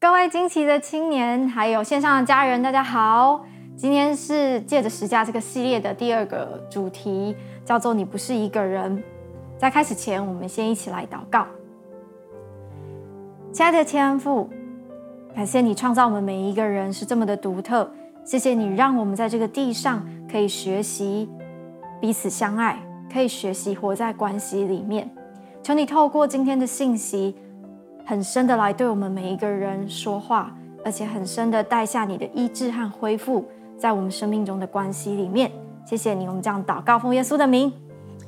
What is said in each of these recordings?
各位惊奇的青年，还有线上的家人，大家好！今天是借着十架这个系列的第二个主题，叫做“你不是一个人”。在开始前，我们先一起来祷告。亲爱的天父，感谢你创造我们每一个人是这么的独特，谢谢你让我们在这个地上可以学习彼此相爱，可以学习活在关系里面。求你透过今天的信息。很深的来对我们每一个人说话，而且很深的带下你的医治和恢复在我们生命中的关系里面。谢谢你，我们这样祷告，奉耶稣的名，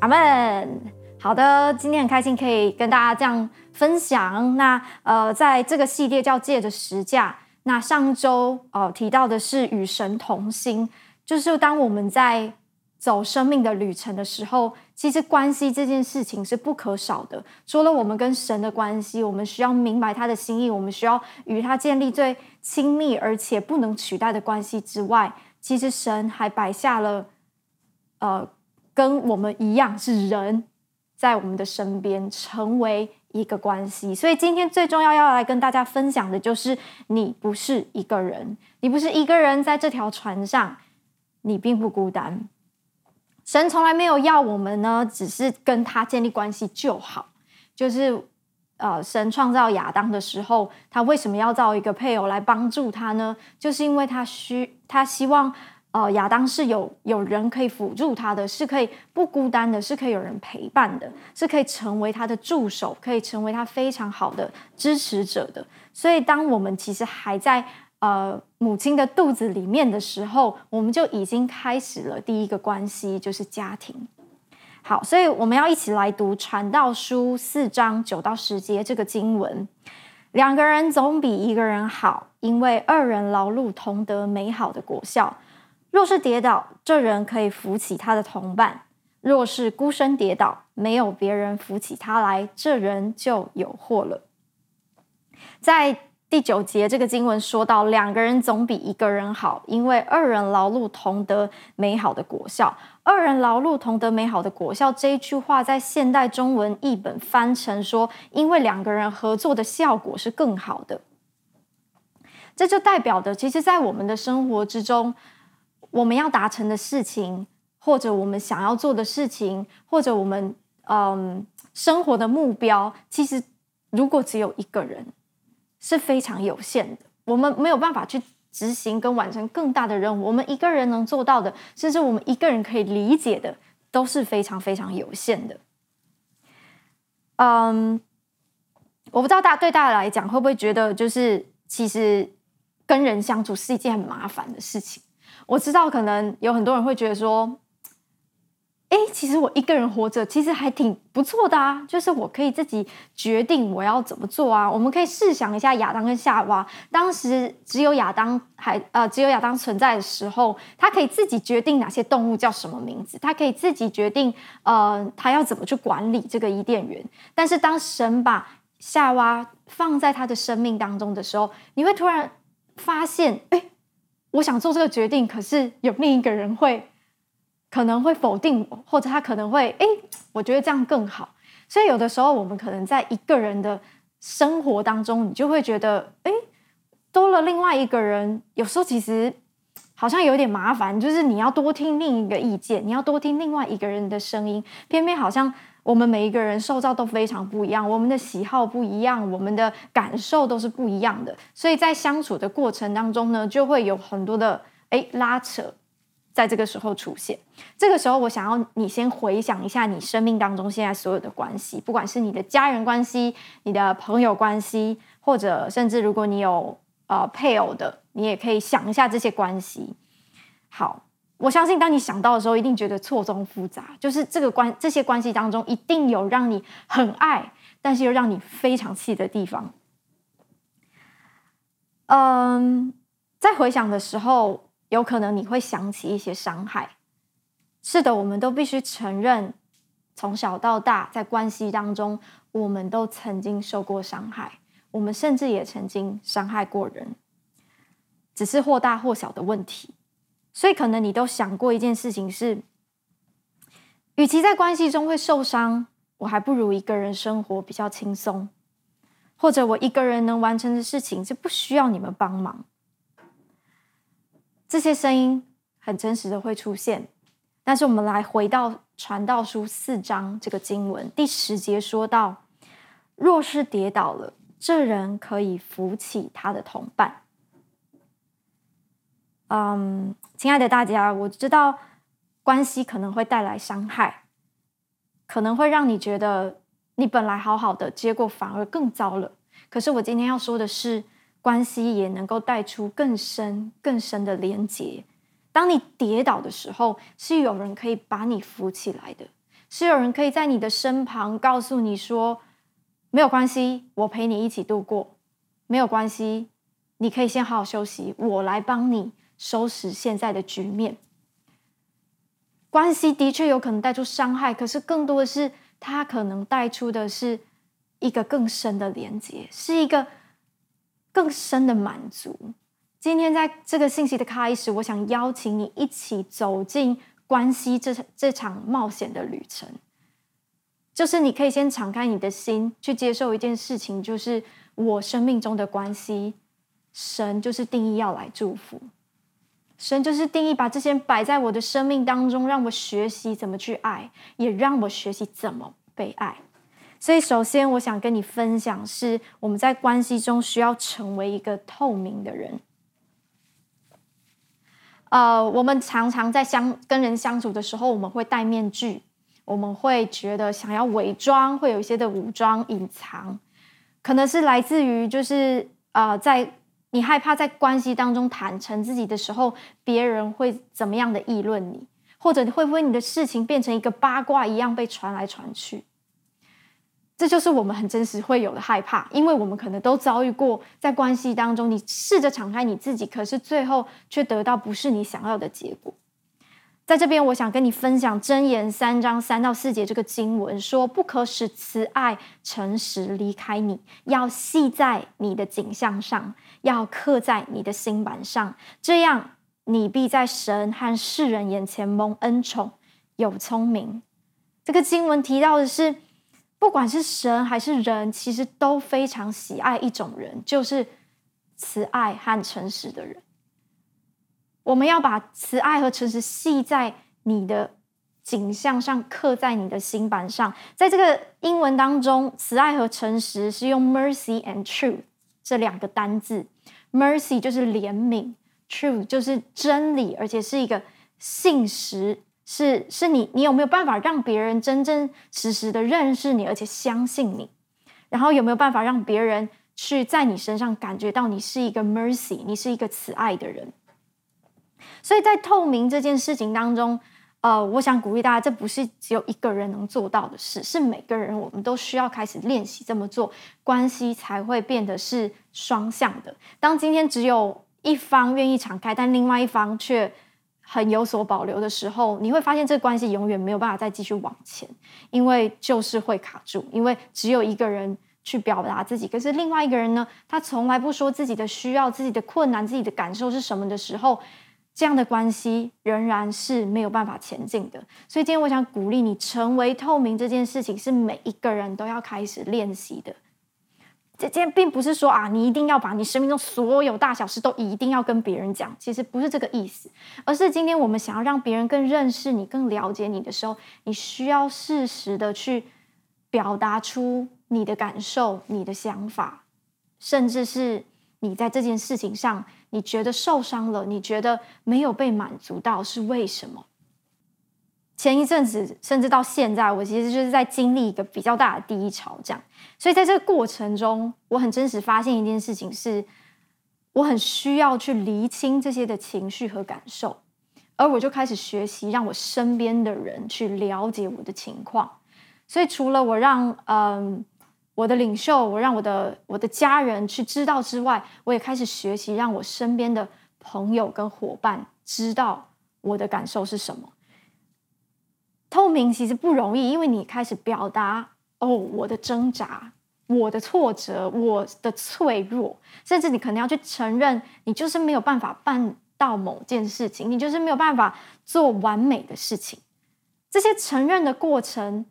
阿门。好的，今天很开心可以跟大家这样分享。那呃，在这个系列叫借着十架。那上周呃提到的是与神同心，就是当我们在。走生命的旅程的时候，其实关系这件事情是不可少的。除了我们跟神的关系，我们需要明白他的心意，我们需要与他建立最亲密而且不能取代的关系之外，其实神还摆下了，呃，跟我们一样是人，在我们的身边成为一个关系。所以今天最重要要来跟大家分享的就是，你不是一个人，你不是一个人在这条船上，你并不孤单。神从来没有要我们呢，只是跟他建立关系就好。就是，呃，神创造亚当的时候，他为什么要造一个配偶来帮助他呢？就是因为他需，他希望，呃，亚当是有有人可以辅助他的，是可以不孤单的，是可以有人陪伴的，是可以成为他的助手，可以成为他非常好的支持者的。所以，当我们其实还在。呃，母亲的肚子里面的时候，我们就已经开始了第一个关系，就是家庭。好，所以我们要一起来读《传道书》四章九到十节这个经文：两个人总比一个人好，因为二人劳碌同得美好的果效。若是跌倒，这人可以扶起他的同伴；若是孤身跌倒，没有别人扶起他来，这人就有祸了。在第九节这个经文说到，两个人总比一个人好，因为二人劳碌同得美好的果效。二人劳碌同得美好的果效这一句话，在现代中文译本翻成说，因为两个人合作的效果是更好的。这就代表的，其实，在我们的生活之中，我们要达成的事情，或者我们想要做的事情，或者我们嗯生活的目标，其实如果只有一个人。是非常有限的，我们没有办法去执行跟完成更大的任务。我们一个人能做到的，甚至我们一个人可以理解的，都是非常非常有限的。嗯，我不知道大家对大家来讲会不会觉得，就是其实跟人相处是一件很麻烦的事情。我知道可能有很多人会觉得说。哎，其实我一个人活着，其实还挺不错的啊。就是我可以自己决定我要怎么做啊。我们可以试想一下亚当跟夏娃，当时只有亚当还呃，只有亚当存在的时候，他可以自己决定哪些动物叫什么名字，他可以自己决定呃，他要怎么去管理这个伊甸园。但是当神把夏娃放在他的生命当中的时候，你会突然发现，哎，我想做这个决定，可是有另一个人会。可能会否定我，或者他可能会哎，我觉得这样更好。所以有的时候，我们可能在一个人的生活当中，你就会觉得哎，多了另外一个人，有时候其实好像有点麻烦。就是你要多听另一个意见，你要多听另外一个人的声音。偏偏好像我们每一个人受造都非常不一样，我们的喜好不一样，我们的感受都是不一样的。所以在相处的过程当中呢，就会有很多的哎拉扯。在这个时候出现，这个时候我想要你先回想一下你生命当中现在所有的关系，不管是你的家人关系、你的朋友关系，或者甚至如果你有呃配偶的，你也可以想一下这些关系。好，我相信当你想到的时候，一定觉得错综复杂，就是这个关这些关系当中一定有让你很爱，但是又让你非常气的地方。嗯，在回想的时候。有可能你会想起一些伤害，是的，我们都必须承认，从小到大在关系当中，我们都曾经受过伤害，我们甚至也曾经伤害过人，只是或大或小的问题。所以，可能你都想过一件事情是，与其在关系中会受伤，我还不如一个人生活比较轻松。或者我一个人能完成的事情是不需要你们帮忙。这些声音很真实的会出现，但是我们来回到传道书四章这个经文第十节说到：若是跌倒了，这人可以扶起他的同伴。嗯，亲爱的大家，我知道关系可能会带来伤害，可能会让你觉得你本来好好的，结果反而更糟了。可是我今天要说的是，关系也能够带出更深、更深的连结。当你跌倒的时候，是有人可以把你扶起来的，是有人可以在你的身旁告诉你说：“没有关系，我陪你一起度过。没有关系，你可以先好好休息，我来帮你。”收拾现在的局面，关系的确有可能带出伤害，可是更多的是，它可能带出的是一个更深的连接，是一个更深的满足。今天在这个信息的开始，我想邀请你一起走进关系这这场冒险的旅程，就是你可以先敞开你的心，去接受一件事情，就是我生命中的关系，神就是定义要来祝福。神就是定义，把这些摆在我的生命当中，让我学习怎么去爱，也让我学习怎么被爱。所以，首先我想跟你分享，是我们在关系中需要成为一个透明的人。呃，我们常常在相跟人相处的时候，我们会戴面具，我们会觉得想要伪装，会有一些的武装隐藏，可能是来自于就是呃在。你害怕在关系当中坦诚自己的时候，别人会怎么样的议论你，或者会不会你的事情变成一个八卦一样被传来传去？这就是我们很真实会有的害怕，因为我们可能都遭遇过，在关系当中，你试着敞开你自己，可是最后却得到不是你想要的结果。在这边，我想跟你分享箴言三章三到四节这个经文，说：“不可使慈爱、诚实离开你，要系在你的颈项上，要刻在你的心板上，这样你必在神和世人眼前蒙恩宠，有聪明。”这个经文提到的是，不管是神还是人，其实都非常喜爱一种人，就是慈爱和诚实的人。我们要把慈爱和诚实系在你的颈项上，刻在你的心板上。在这个英文当中，慈爱和诚实是用 mercy and truth 这两个单字。mercy 就是怜悯，truth 就是真理，而且是一个信实，是是你你有没有办法让别人真真实实的认识你，而且相信你？然后有没有办法让别人去在你身上感觉到你是一个 mercy，你是一个慈爱的人？所以在透明这件事情当中，呃，我想鼓励大家，这不是只有一个人能做到的事，是每个人我们都需要开始练习这么做，关系才会变得是双向的。当今天只有一方愿意敞开，但另外一方却很有所保留的时候，你会发现这个关系永远没有办法再继续往前，因为就是会卡住，因为只有一个人去表达自己，可是另外一个人呢，他从来不说自己的需要、自己的困难、自己的感受是什么的时候。这样的关系仍然是没有办法前进的，所以今天我想鼓励你成为透明这件事情，是每一个人都要开始练习的。这今天并不是说啊，你一定要把你生命中所有大小事都一定要跟别人讲，其实不是这个意思，而是今天我们想要让别人更认识你、更了解你的时候，你需要适时的去表达出你的感受、你的想法，甚至是你在这件事情上。你觉得受伤了，你觉得没有被满足到，是为什么？前一阵子，甚至到现在，我其实就是在经历一个比较大的低潮，这样。所以在这个过程中，我很真实发现一件事情是，我很需要去厘清这些的情绪和感受，而我就开始学习，让我身边的人去了解我的情况。所以除了我让嗯。我的领袖，我让我的我的家人去知道之外，我也开始学习，让我身边的朋友跟伙伴知道我的感受是什么。透明其实不容易，因为你开始表达哦，我的挣扎、我的挫折、我的脆弱，甚至你可能要去承认，你就是没有办法办到某件事情，你就是没有办法做完美的事情。这些承认的过程。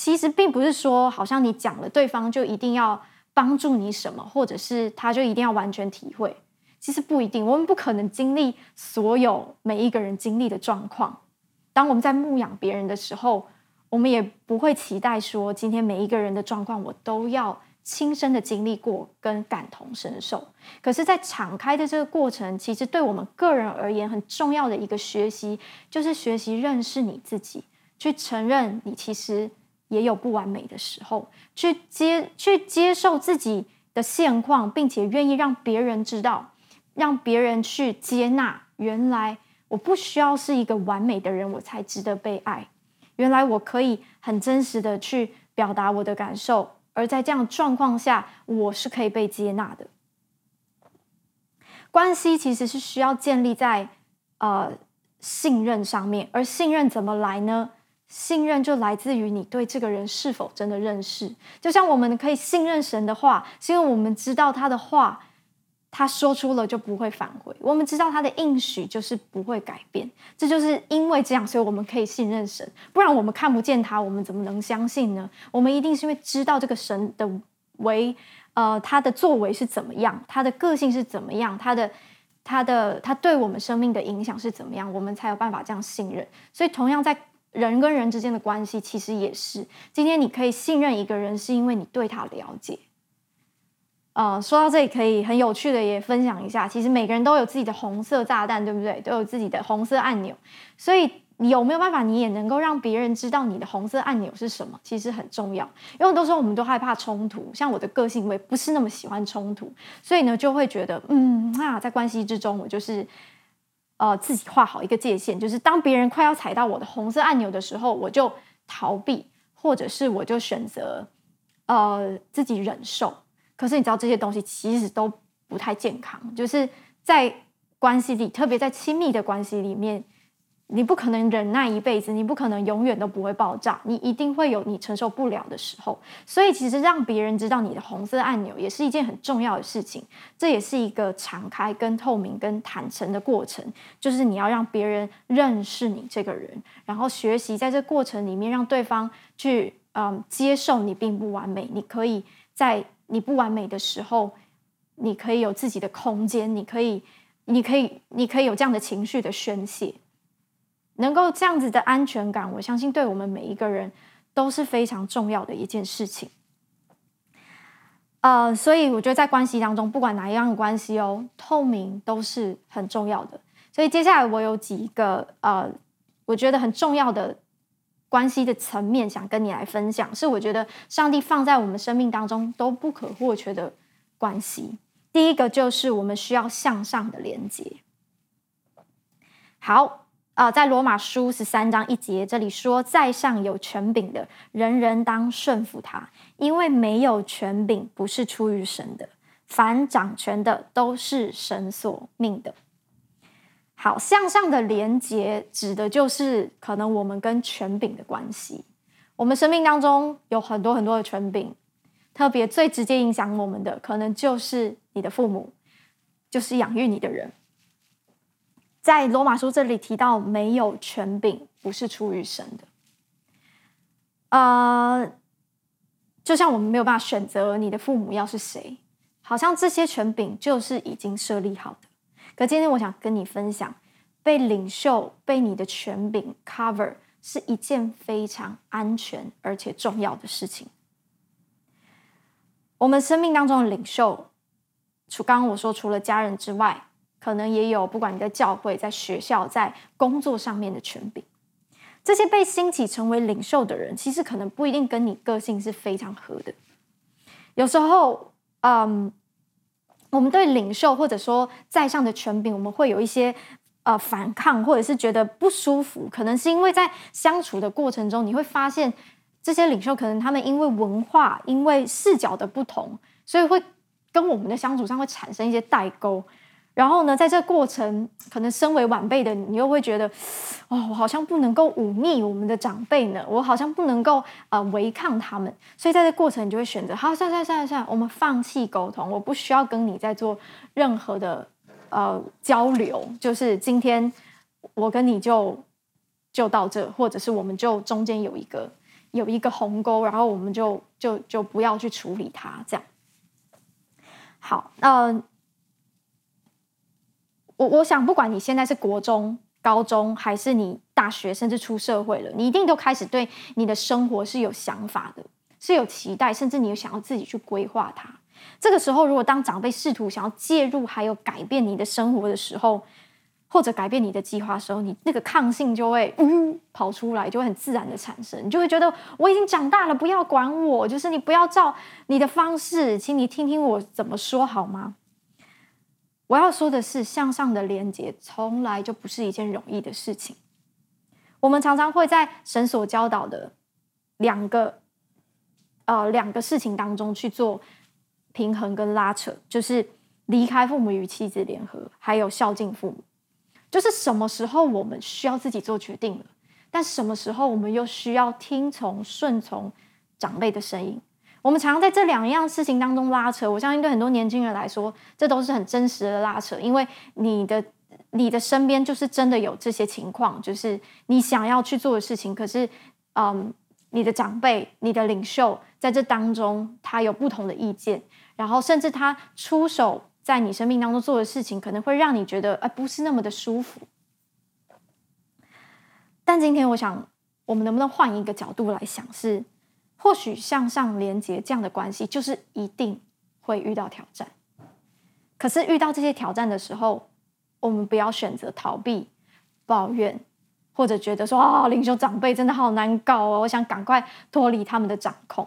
其实并不是说，好像你讲了，对方就一定要帮助你什么，或者是他就一定要完全体会。其实不一定，我们不可能经历所有每一个人经历的状况。当我们在牧养别人的时候，我们也不会期待说今天每一个人的状况我都要亲身的经历过跟感同身受。可是，在敞开的这个过程，其实对我们个人而言很重要的一个学习，就是学习认识你自己，去承认你其实也有不完美的时候，去接去接受自己的现况，并且愿意让别人知道，让别人去接纳，原来。我不需要是一个完美的人，我才值得被爱。原来我可以很真实的去表达我的感受，而在这样状况下，我是可以被接纳的。关系其实是需要建立在呃信任上面，而信任怎么来呢？信任就来自于你对这个人是否真的认识。就像我们可以信任神的话，是因为我们知道他的话。他说出了就不会反悔，我们知道他的应许就是不会改变，这就是因为这样，所以我们可以信任神。不然我们看不见他，我们怎么能相信呢？我们一定是因为知道这个神的为，呃，他的作为是怎么样，他的个性是怎么样，他的他的他对我们生命的影响是怎么样，我们才有办法这样信任。所以，同样在人跟人之间的关系，其实也是，今天你可以信任一个人，是因为你对他了解。呃，说到这里可以很有趣的也分享一下，其实每个人都有自己的红色炸弹，对不对？都有自己的红色按钮，所以你有没有办法，你也能够让别人知道你的红色按钮是什么？其实很重要，因为很多时候我们都害怕冲突，像我的个性，我也不是那么喜欢冲突，所以呢，就会觉得，嗯，啊在关系之中，我就是呃自己画好一个界限，就是当别人快要踩到我的红色按钮的时候，我就逃避，或者是我就选择呃自己忍受。可是你知道这些东西其实都不太健康，就是在关系里，特别在亲密的关系里面，你不可能忍耐一辈子，你不可能永远都不会爆炸，你一定会有你承受不了的时候。所以其实让别人知道你的红色按钮也是一件很重要的事情，这也是一个敞开、跟透明、跟坦诚的过程，就是你要让别人认识你这个人，然后学习在这过程里面让对方去嗯接受你并不完美，你可以在。你不完美的时候，你可以有自己的空间，你可以，你可以，你可以有这样的情绪的宣泄，能够这样子的安全感，我相信对我们每一个人都是非常重要的一件事情。呃，所以我觉得在关系当中，不管哪一样关系哦，透明都是很重要的。所以接下来我有几个呃，我觉得很重要的。关系的层面，想跟你来分享，是我觉得上帝放在我们生命当中都不可或缺的关系。第一个就是我们需要向上的连接。好，呃，在罗马书十三章一节这里说，在上有权柄的，人人当顺服他，因为没有权柄不是出于神的，凡掌权的都是神所命的。好，向上的连接指的就是可能我们跟权柄的关系。我们生命当中有很多很多的权柄，特别最直接影响我们的，可能就是你的父母，就是养育你的人。在罗马书这里提到，没有权柄不是出于神的。呃，就像我们没有办法选择你的父母要是谁，好像这些权柄就是已经设立好的。可今天我想跟你分享，被领袖、被你的权柄 cover 是一件非常安全而且重要的事情。我们生命当中的领袖，除刚刚我说除了家人之外，可能也有不管你在教会、在学校、在工作上面的权柄。这些被兴起成为领袖的人，其实可能不一定跟你个性是非常合的。有时候，嗯。我们对领袖或者说在上的权柄，我们会有一些呃反抗，或者是觉得不舒服。可能是因为在相处的过程中，你会发现这些领袖可能他们因为文化、因为视角的不同，所以会跟我们的相处上会产生一些代沟。然后呢，在这过程，可能身为晚辈的你又会觉得，哦，我好像不能够忤逆我们的长辈呢，我好像不能够呃违抗他们，所以在这过程，你就会选择，好，算算算算，我们放弃沟通，我不需要跟你再做任何的呃交流，就是今天我跟你就就到这，或者是我们就中间有一个有一个鸿沟，然后我们就就就不要去处理它，这样。好，呃，我我想，不管你现在是国中、高中，还是你大学，甚至出社会了，你一定都开始对你的生活是有想法的，是有期待，甚至你想要自己去规划它。这个时候，如果当长辈试图想要介入，还有改变你的生活的时候，或者改变你的计划的时候，你那个抗性就会嗯跑出来，就会很自然的产生。你就会觉得我已经长大了，不要管我，就是你不要照你的方式，请你听听我怎么说好吗？我要说的是，向上的连接从来就不是一件容易的事情。我们常常会在神所教导的两个呃两个事情当中去做平衡跟拉扯，就是离开父母与妻子联合，还有孝敬父母。就是什么时候我们需要自己做决定了，但什么时候我们又需要听从顺从长辈的声音？我们常常在这两样事情当中拉扯。我相信对很多年轻人来说，这都是很真实的拉扯，因为你的你的身边就是真的有这些情况，就是你想要去做的事情，可是嗯，你的长辈、你的领袖在这当中他有不同的意见，然后甚至他出手。在你生命当中做的事情，可能会让你觉得，哎，不是那么的舒服。但今天，我想，我们能不能换一个角度来想，是或许向上连接这样的关系，就是一定会遇到挑战。可是遇到这些挑战的时候，我们不要选择逃避、抱怨，或者觉得说，啊、领袖长辈真的好难搞哦，我想赶快脱离他们的掌控。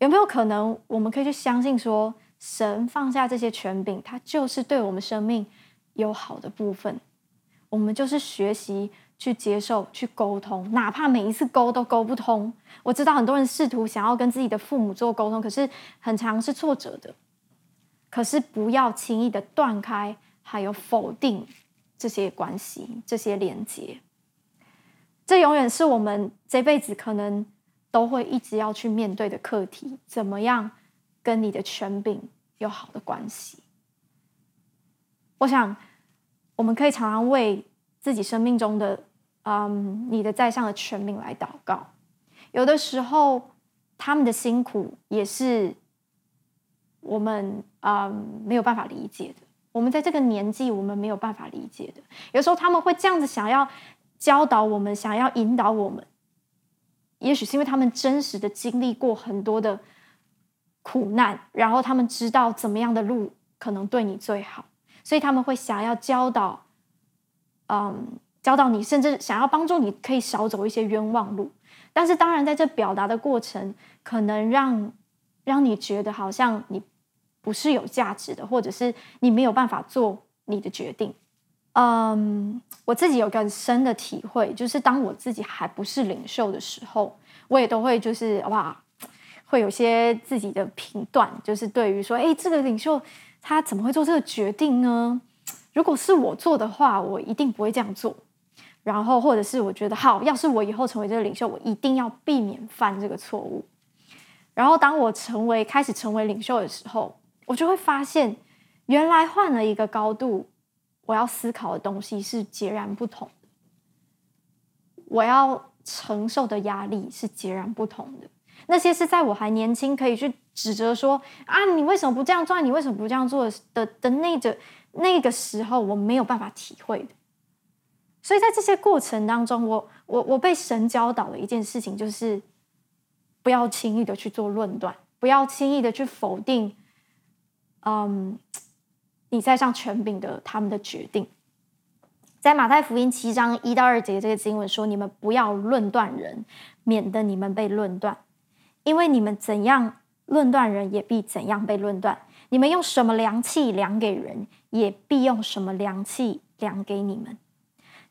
有没有可能，我们可以去相信说，神放下这些权柄，他就是对我们生命有好的部分。我们就是学习去接受、去沟通，哪怕每一次沟都沟不通。我知道很多人试图想要跟自己的父母做沟通，可是很常是挫折的。可是不要轻易的断开，还有否定这些关系、这些连接。这永远是我们这辈子可能都会一直要去面对的课题。怎么样？跟你的权柄有好的关系，我想我们可以常常为自己生命中的嗯，你的在上的权柄来祷告。有的时候他们的辛苦也是我们嗯没有办法理解的。我们在这个年纪，我们没有办法理解的。有时候他们会这样子想要教导我们，想要引导我们，也许是因为他们真实的经历过很多的。苦难，然后他们知道怎么样的路可能对你最好，所以他们会想要教导，嗯，教导你，甚至想要帮助你，可以少走一些冤枉路。但是，当然，在这表达的过程，可能让让你觉得好像你不是有价值的，或者是你没有办法做你的决定。嗯，我自己有个很深的体会，就是当我自己还不是领袖的时候，我也都会就是哇。会有些自己的评断，就是对于说，哎，这个领袖他怎么会做这个决定呢？如果是我做的话，我一定不会这样做。然后，或者是我觉得，好，要是我以后成为这个领袖，我一定要避免犯这个错误。然后，当我成为开始成为领袖的时候，我就会发现，原来换了一个高度，我要思考的东西是截然不同的，我要承受的压力是截然不同的。那些是在我还年轻可以去指责说啊，你为什么不这样做？你为什么不这样做的的那个那个时候，我没有办法体会的。所以在这些过程当中，我我我被神教导的一件事情就是，不要轻易的去做论断，不要轻易的去否定，嗯，你在上权柄的他们的决定。在马太福音七章一到二节这个经文说：“你们不要论断人，免得你们被论断。”因为你们怎样论断人，也必怎样被论断；你们用什么量器量给人，也必用什么量器量给你们。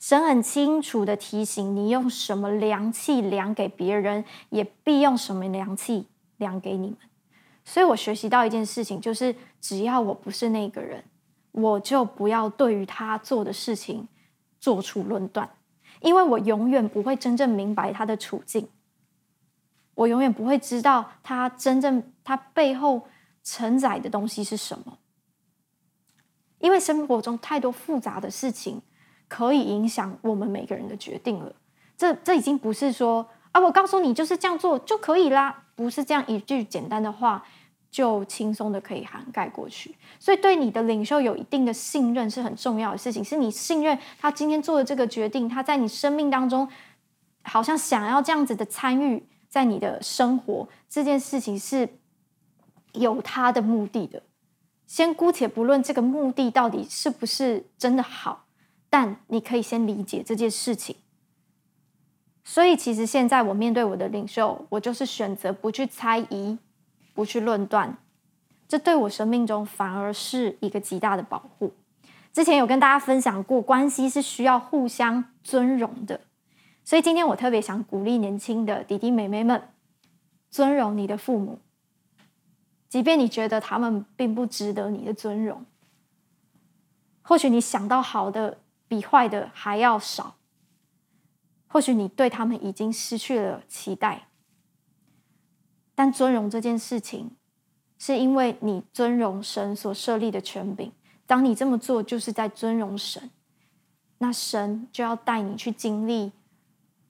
神很清楚的提醒你，用什么量器量给别人，也必用什么量器量给你们。所以我学习到一件事情，就是只要我不是那个人，我就不要对于他做的事情做出论断，因为我永远不会真正明白他的处境。我永远不会知道他真正他背后承载的东西是什么，因为生活中太多复杂的事情可以影响我们每个人的决定了。这这已经不是说啊，我告诉你就是这样做就可以啦，不是这样一句简单的话就轻松的可以涵盖过去。所以对你的领袖有一定的信任是很重要的事情，是你信任他今天做的这个决定，他在你生命当中好像想要这样子的参与在你的生活，这件事情是有他的目的的。先姑且不论这个目的到底是不是真的好，但你可以先理解这件事情。所以，其实现在我面对我的领袖，我就是选择不去猜疑，不去论断，这对我生命中反而是一个极大的保护。之前有跟大家分享过，关系是需要互相尊荣的，所以今天我特别想鼓励年轻的弟弟妹妹们，尊荣你的父母。即便你觉得他们并不值得你的尊荣，或许你想到好的比坏的还要少，或许你对他们已经失去了期待，但尊荣这件事情，是因为你尊荣神所设立的权柄。当你这么做，就是在尊荣神，那神就要带你去经历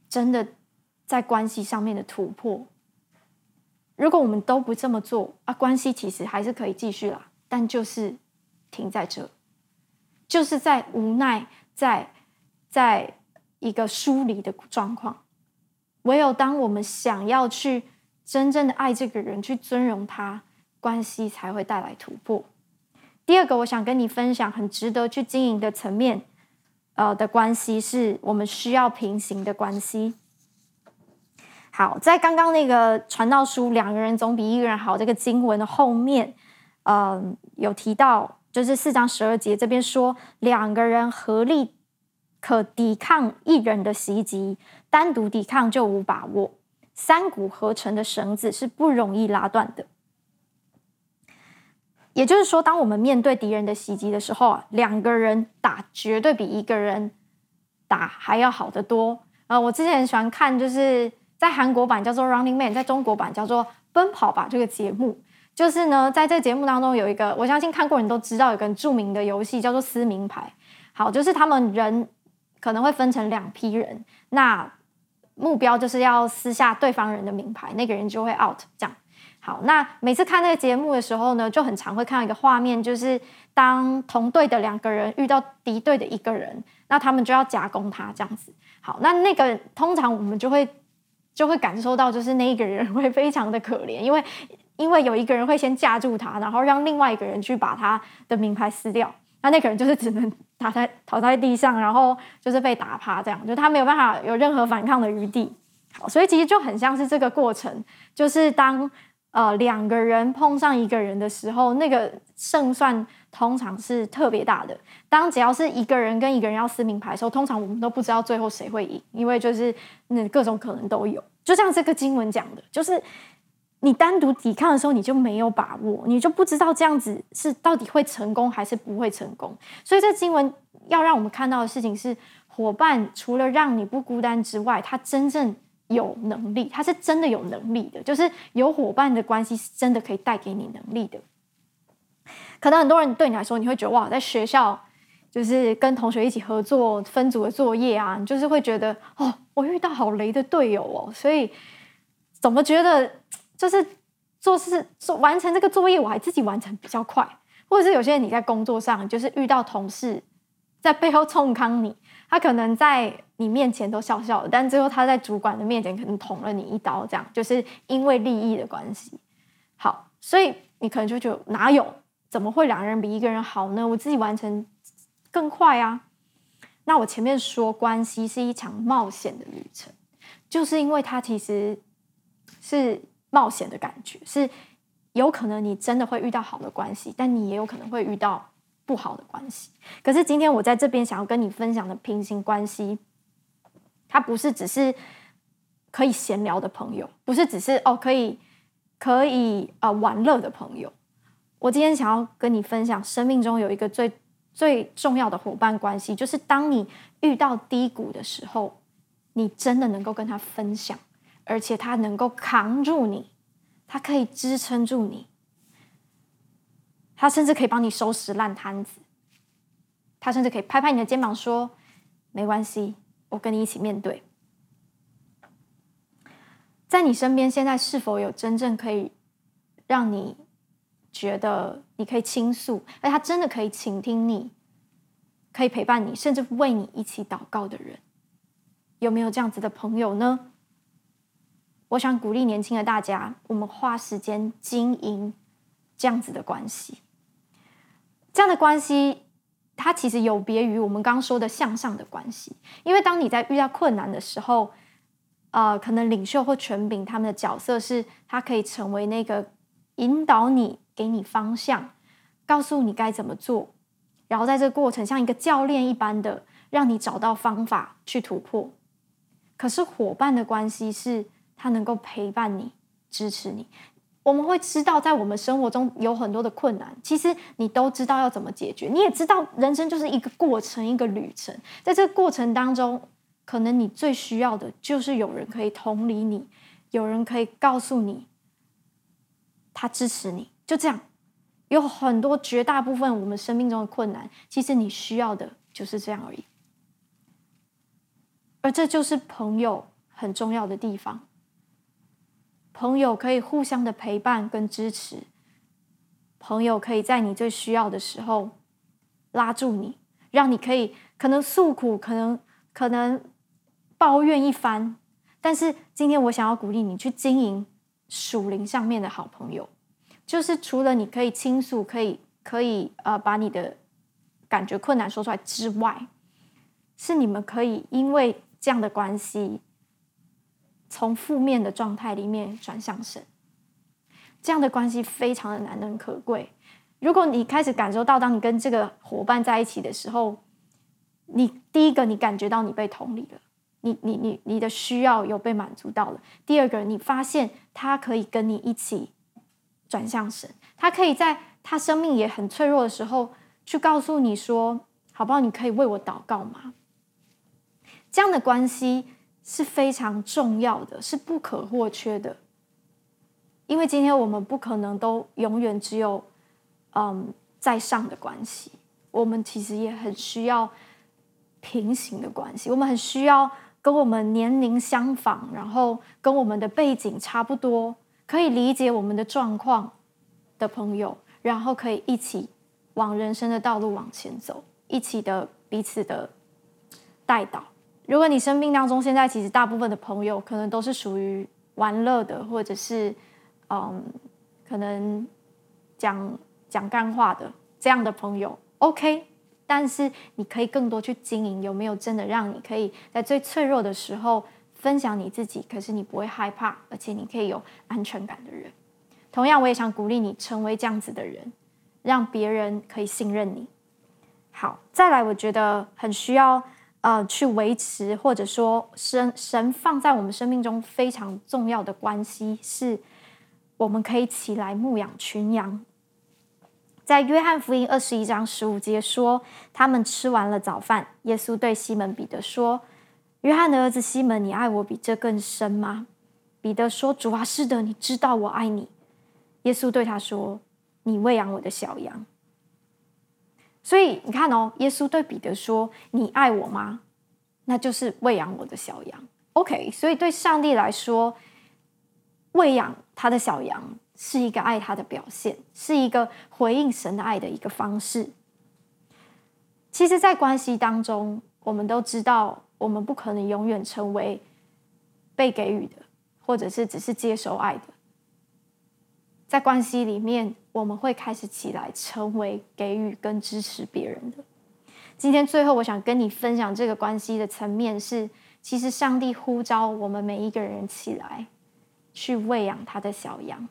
真的在关系上面的突破。如果我们都不这么做啊，关系其实还是可以继续啦，但就是停在这，就是在无奈，在在一个疏离的状况。唯有当我们想要去真正的爱这个人，去尊荣他，关系才会带来突破。第二个，我想跟你分享很值得去经营的层面，呃的关系，是我们需要平行的关系。好，在刚刚那个传道书“两个人总比一个人好”这个经文的后面，嗯、呃，有提到，就是四章十二节这边说，两个人合力可抵抗一人的袭击，单独抵抗就无把握。三股合成的绳子是不容易拉断的。也就是说，当我们面对敌人的袭击的时候啊，两个人打绝对比一个人打还要好得多。呃，我之前很喜欢看，就是。在韩国版叫做《Running Man》，在中国版叫做《奔跑吧》这个节目，就是呢，在这个节目当中有一个，我相信看过人都知道，有个著名的游戏叫做撕名牌。好，就是他们人可能会分成两批人，那目标就是要撕下对方人的名牌，那个人就会 out。这样，好，那每次看那个节目的时候呢，就很常会看到一个画面，就是当同队的两个人遇到敌对的一个人，那他们就要夹攻他这样子。好，那那个通常我们就会。就会感受到，就是那一个人会非常的可怜，因为因为有一个人会先架住他，然后让另外一个人去把他的名牌撕掉，那那个人就是只能倒在倒在地上，然后就是被打趴，这样就他没有办法有任何反抗的余地。好，所以其实就很像是这个过程，就是当呃两个人碰上一个人的时候，那个胜算通常是特别大的。当只要是一个人跟一个人要撕名牌的时候，通常我们都不知道最后谁会赢，因为就是那各种可能都有。就像这个经文讲的，就是你单独抵抗的时候，你就没有把握，你就不知道这样子是到底会成功还是不会成功。所以这经文要让我们看到的事情是，伙伴除了让你不孤单之外，他真正有能力，他是真的有能力的，就是有伙伴的关系是真的可以带给你能力的。可能很多人对你来说，你会觉得哇，在学校。就是跟同学一起合作分组的作业啊，你就是会觉得哦，我遇到好雷的队友哦，所以怎么觉得就是做事做完成这个作业，我还自己完成比较快，或者是有些人你在工作上就是遇到同事在背后冲康你，他可能在你面前都笑笑的，但最后他在主管的面前可能捅了你一刀，这样就是因为利益的关系。好，所以你可能就觉得哪有，怎么会两个人比一个人好呢？我自己完成。更快啊！那我前面说，关系是一场冒险的旅程，就是因为它其实是冒险的感觉，是有可能你真的会遇到好的关系，但你也有可能会遇到不好的关系。可是今天我在这边想要跟你分享的平行关系，它不是只是可以闲聊的朋友，不是只是哦可以可以、呃、玩乐的朋友。我今天想要跟你分享，生命中有一个最。最重要的伙伴关系，就是当你遇到低谷的时候，你真的能够跟他分享，而且他能够扛住你，他可以支撑住你，他甚至可以帮你收拾烂摊子，他甚至可以拍拍你的肩膀说：“没关系，我跟你一起面对。”在你身边，现在是否有真正可以让你觉得你可以倾诉，而他真的可以倾听你，可以陪伴你，甚至为你一起祷告的人，有没有这样子的朋友呢？我想鼓励年轻的大家，我们花时间经营这样子的关系。这样的关系，它其实有别于我们刚刚说的向上的关系，因为当你在遇到困难的时候，呃，可能领袖或权柄他们的角色是，他可以成为那个引导你、给你方向、告诉你该怎么做，然后在这个过程像一个教练一般的，让你找到方法去突破。可是伙伴的关系是，他能够陪伴你、支持你。我们会知道，在我们生活中有很多的困难，其实你都知道要怎么解决。你也知道，人生就是一个过程，一个旅程。在这个过程当中，可能你最需要的就是有人可以同理你，有人可以告诉你，他支持你。就这样，有很多绝大部分我们生命中的困难，其实你需要的就是这样而已。而这就是朋友很重要的地方。朋友可以互相的陪伴跟支持，朋友可以在你最需要的时候拉住你，让你可以可能诉苦，可能可能抱怨一番。但是今天我想要鼓励你去经营属灵上面的好朋友，就是除了你可以倾诉，可以可以呃把你的感觉困难说出来之外，是你们可以因为这样的关系。从负面的状态里面转向神，这样的关系非常的难能可贵。如果你开始感受到，当你跟这个伙伴在一起的时候，你第一个你感觉到你被同理了，你你你你的需要有被满足到了。第二个，你发现他可以跟你一起转向神，他可以在他生命也很脆弱的时候去告诉你说：“好不好？你可以为我祷告吗？”这样的关系。是非常重要的，是不可或缺的。因为今天我们不可能都永远只有嗯在上的关系，我们其实也很需要平行的关系。我们很需要跟我们年龄相仿，然后跟我们的背景差不多，可以理解我们的状况的朋友，然后可以一起往人生的道路往前走，一起的彼此的带导。如果你生命当中现在其实大部分的朋友可能都是属于玩乐的，或者是嗯，可能讲讲干话的这样的朋友，OK。但是你可以更多去经营，有没有真的让你可以在最脆弱的时候分享你自己，可是你不会害怕，而且你可以有安全感的人。同样，我也想鼓励你成为这样子的人，让别人可以信任你。好，再来，我觉得很需要。呃，去维持或者说神神放在我们生命中非常重要的关系，是我们可以起来牧养群羊。在约翰福音二十一章十五节说，他们吃完了早饭，耶稣对西门彼得说：“约翰的儿子西门，你爱我比这更深吗？”彼得说：“主啊，是的，你知道我爱你。”耶稣对他说：“你喂养我的小羊。”所以你看哦，耶稣对彼得说：“你爱我吗？那就是喂养我的小羊。” OK，所以对上帝来说，喂养他的小羊是一个爱他的表现，是一个回应神的爱的一个方式。其实，在关系当中，我们都知道，我们不可能永远成为被给予的，或者是只是接受爱的。在关系里面，我们会开始起来，成为给予跟支持别人的。今天最后，我想跟你分享这个关系的层面是：其实上帝呼召我们每一个人起来，去喂养他的小羊。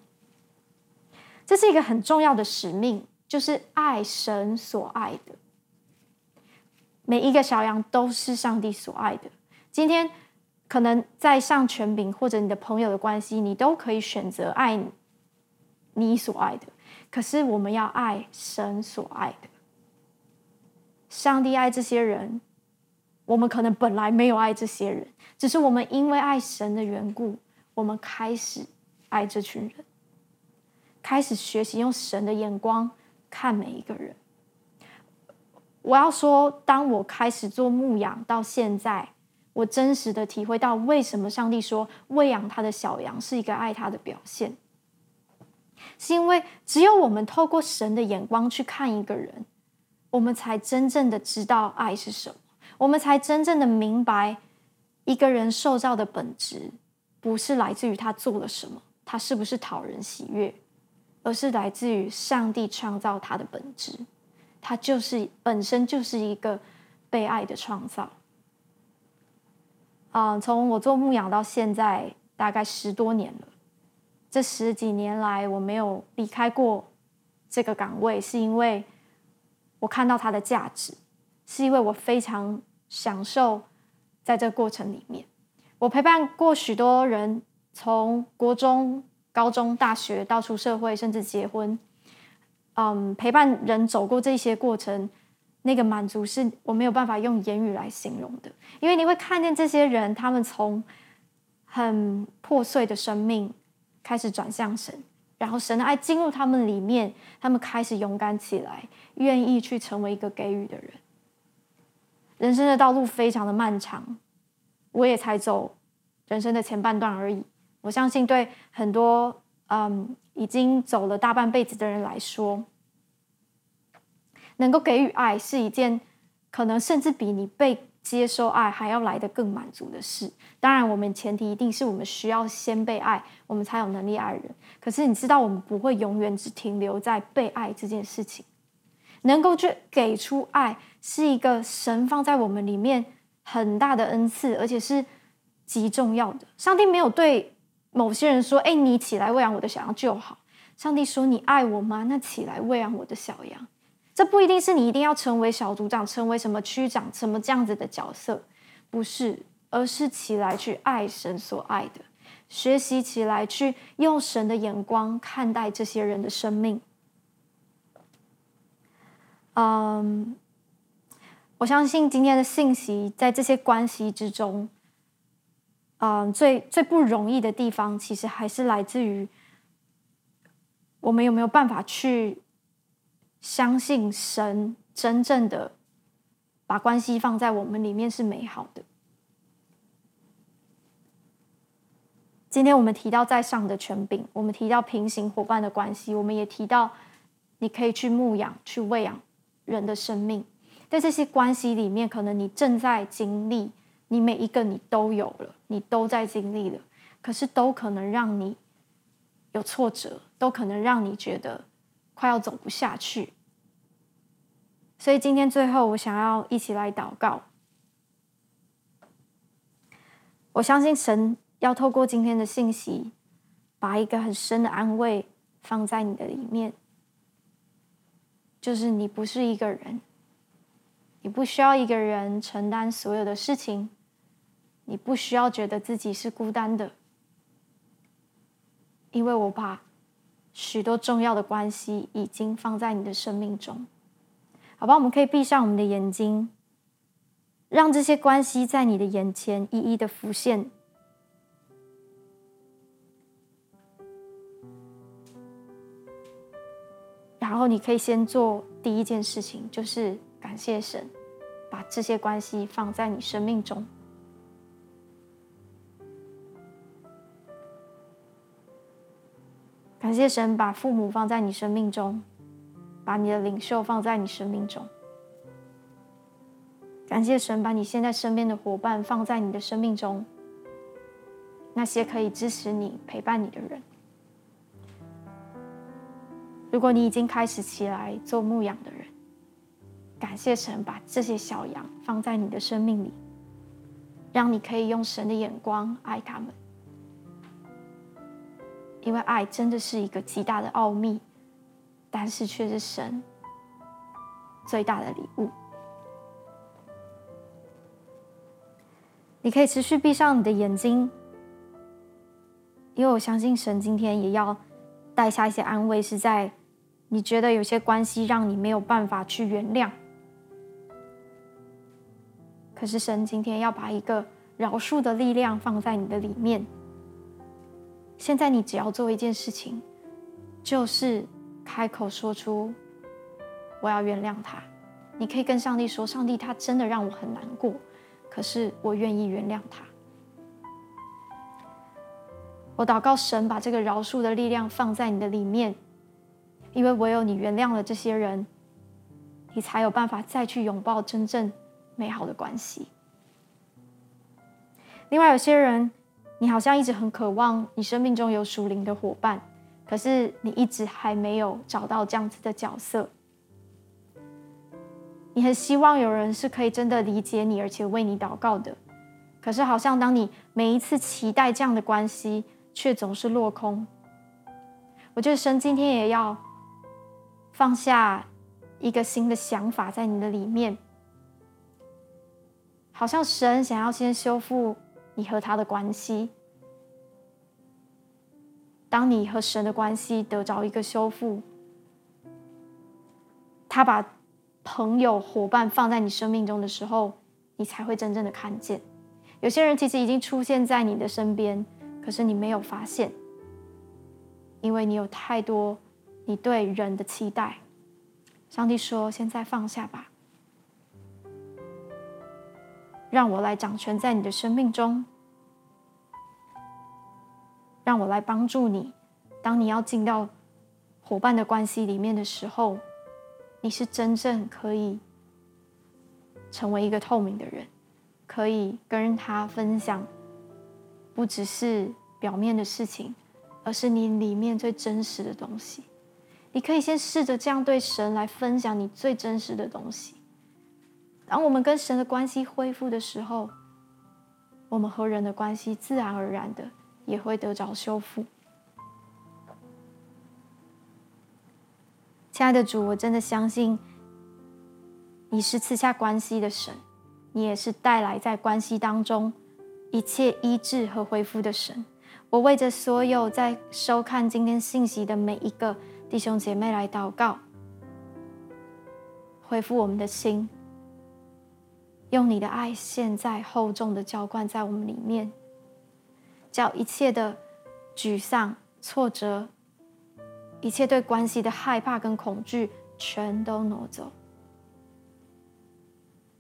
这是一个很重要的使命，就是爱神所爱的。每一个小羊都是上帝所爱的。今天可能在上权柄或者你的朋友的关系，你都可以选择爱你你。所爱的，可是我们要爱神所爱的。上帝爱这些人，我们可能本来没有爱这些人，只是我们因为爱神的缘故，我们开始爱这群人，开始学习用神的眼光看每一个人。我要说，当我开始做牧养到现在，我真实的体会到为什么上帝说喂养他的小羊是一个爱他的表现。是因为只有我们透过神的眼光去看一个人，我们才真正的知道爱是什么，我们才真正的明白一个人受造的本质，不是来自于他做了什么，他是不是讨人喜悦，而是来自于上帝创造他的本质，他就是本身就是一个被爱的创造。嗯、呃，从我做牧养到现在大概十多年了。这十几年来，我没有离开过这个岗位，是因为我看到它的价值，是因为我非常享受在这个过程里面。我陪伴过许多人，从国中、高中、大学到出社会，甚至结婚。嗯，陪伴人走过这些过程，那个满足是我没有办法用言语来形容的，因为你会看见这些人，他们从很破碎的生命。开始转向神，然后神的爱进入他们里面，他们开始勇敢起来，愿意去成为一个给予的人。人生的道路非常的漫长，我也才走人生的前半段而已。我相信对很多嗯已经走了大半辈子的人来说，能够给予爱是一件可能甚至比你被。接受爱还要来得更满足的事，当然，我们前提一定是我们需要先被爱，我们才有能力爱人。可是你知道，我们不会永远只停留在被爱这件事情，能够去给出爱，是一个神放在我们里面很大的恩赐，而且是极重要的。上帝没有对某些人说：“哎，你起来喂养我的小羊就好。”上帝说：“你爱我吗？那起来喂养我的小羊。”这不一定是你一定要成为小组长，成为什么区长，什么这样子的角色，不是，而是起来去爱神所爱的，学习起来去用神的眼光看待这些人的生命。嗯，我相信今天的信息在这些关系之中，嗯，最最不容易的地方，其实还是来自于我们有没有办法去。相信神真正的把关系放在我们里面是美好的。今天我们提到在上的权柄，我们提到平行伙伴的关系，我们也提到你可以去牧养、去喂养人的生命。在这些关系里面，可能你正在经历，你每一个你都有了，你都在经历了，可是都可能让你有挫折，都可能让你觉得。快要走不下去，所以今天最后，我想要一起来祷告。我相信神要透过今天的信息，把一个很深的安慰放在你的里面，就是你不是一个人，你不需要一个人承担所有的事情，你不需要觉得自己是孤单的，因为我把。许多重要的关系已经放在你的生命中，好吧？我们可以闭上我们的眼睛，让这些关系在你的眼前一一的浮现。然后你可以先做第一件事情，就是感谢神，把这些关系放在你生命中。感谢神把父母放在你生命中，把你的领袖放在你生命中。感谢神把你现在身边的伙伴放在你的生命中，那些可以支持你、陪伴你的人。如果你已经开始起来做牧养的人，感谢神把这些小羊放在你的生命里，让你可以用神的眼光爱他们。因为爱真的是一个极大的奥秘，但是却是神最大的礼物。你可以持续闭上你的眼睛，因为我相信神今天也要带下一些安慰，是在你觉得有些关系让你没有办法去原谅，可是神今天要把一个饶恕的力量放在你的里面。现在你只要做一件事情，就是开口说出“我要原谅他”。你可以跟上帝说：“上帝，他真的让我很难过，可是我愿意原谅他。”我祷告神把这个饶恕的力量放在你的里面，因为唯有你原谅了这些人，你才有办法再去拥抱真正美好的关系。另外，有些人，你好像一直很渴望你生命中有属灵的伙伴，可是你一直还没有找到这样子的角色。你很希望有人是可以真的理解你，而且为你祷告的，可是好像当你每一次期待这样的关系，却总是落空。我觉得神今天也要放下一个新的想法在你的里面，好像神想要先修复你和他的关系。当你和神的关系得着一个修复，他把朋友、伙伴放在你生命中的时候，你才会真正的看见。有些人其实已经出现在你的身边。可是你没有发现，因为你有太多你对人的期待。上帝说：“现在放下吧，让我来掌权在你的生命中，让我来帮助你。当你要进到伙伴的关系里面的时候，你是真正可以成为一个透明的人，可以跟他分享。”不只是表面的事情，而是你里面最真实的东西。你可以先试着这样对神来分享你最真实的东西。当我们跟神的关系恢复的时候，我们和人的关系自然而然的也会得着修复。亲爱的主，我真的相信你是赐下关系的神，你也是带来在关系当中。一切医治和恢复的神，我为着所有在收看今天信息的每一个弟兄姐妹来祷告，恢复我们的心，用你的爱现在厚重的浇灌在我们里面，叫一切的沮丧、挫折，一切对关系的害怕跟恐惧，全都挪走。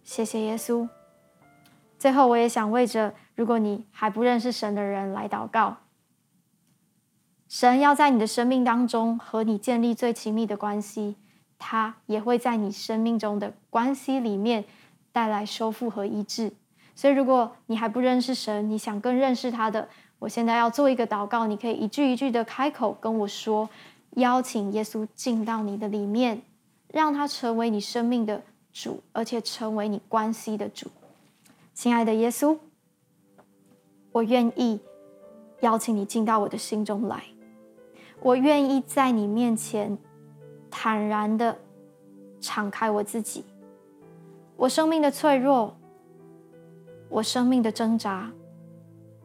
谢谢耶稣。最后，我也想为着如果你还不认识神的人来祷告。神要在你的生命当中和你建立最亲密的关系，他也会在你生命中的关系里面带来修复和医治。所以，如果你还不认识神，你想更认识他的，我现在要做一个祷告，你可以一句一句的开口跟我说，邀请耶稣进到你的里面，让他成为你生命的主，而且成为你关系的主。亲爱的耶稣，我愿意邀请你进到我的心中来。我愿意在你面前坦然的敞开我自己，我生命的脆弱，我生命的挣扎，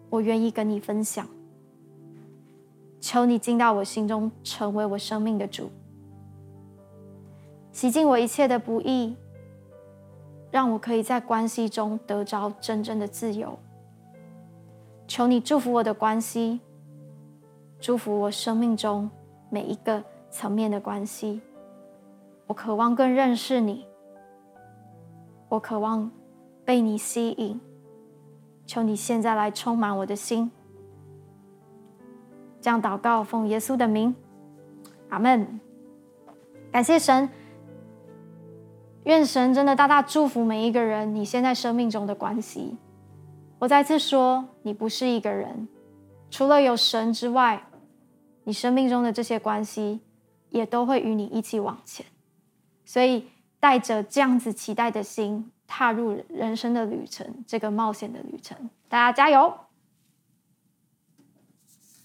我愿意跟你分享。求你进到我心中，成为我生命的主，洗净我一切的不义。让我可以在关系中得着真正的自由。求你祝福我的关系，祝福我生命中每一个层面的关系。我渴望更认识你，我渴望被你吸引。求你现在来充满我的心。这样祷告，奉耶稣的名，阿门。感谢神。愿神真的大大祝福每一个人，你现在生命中的关系。我再次说，你不是一个人，除了有神之外，你生命中的这些关系也都会与你一起往前。所以，带着这样子期待的心，踏入人生的旅程，这个冒险的旅程，大家加油！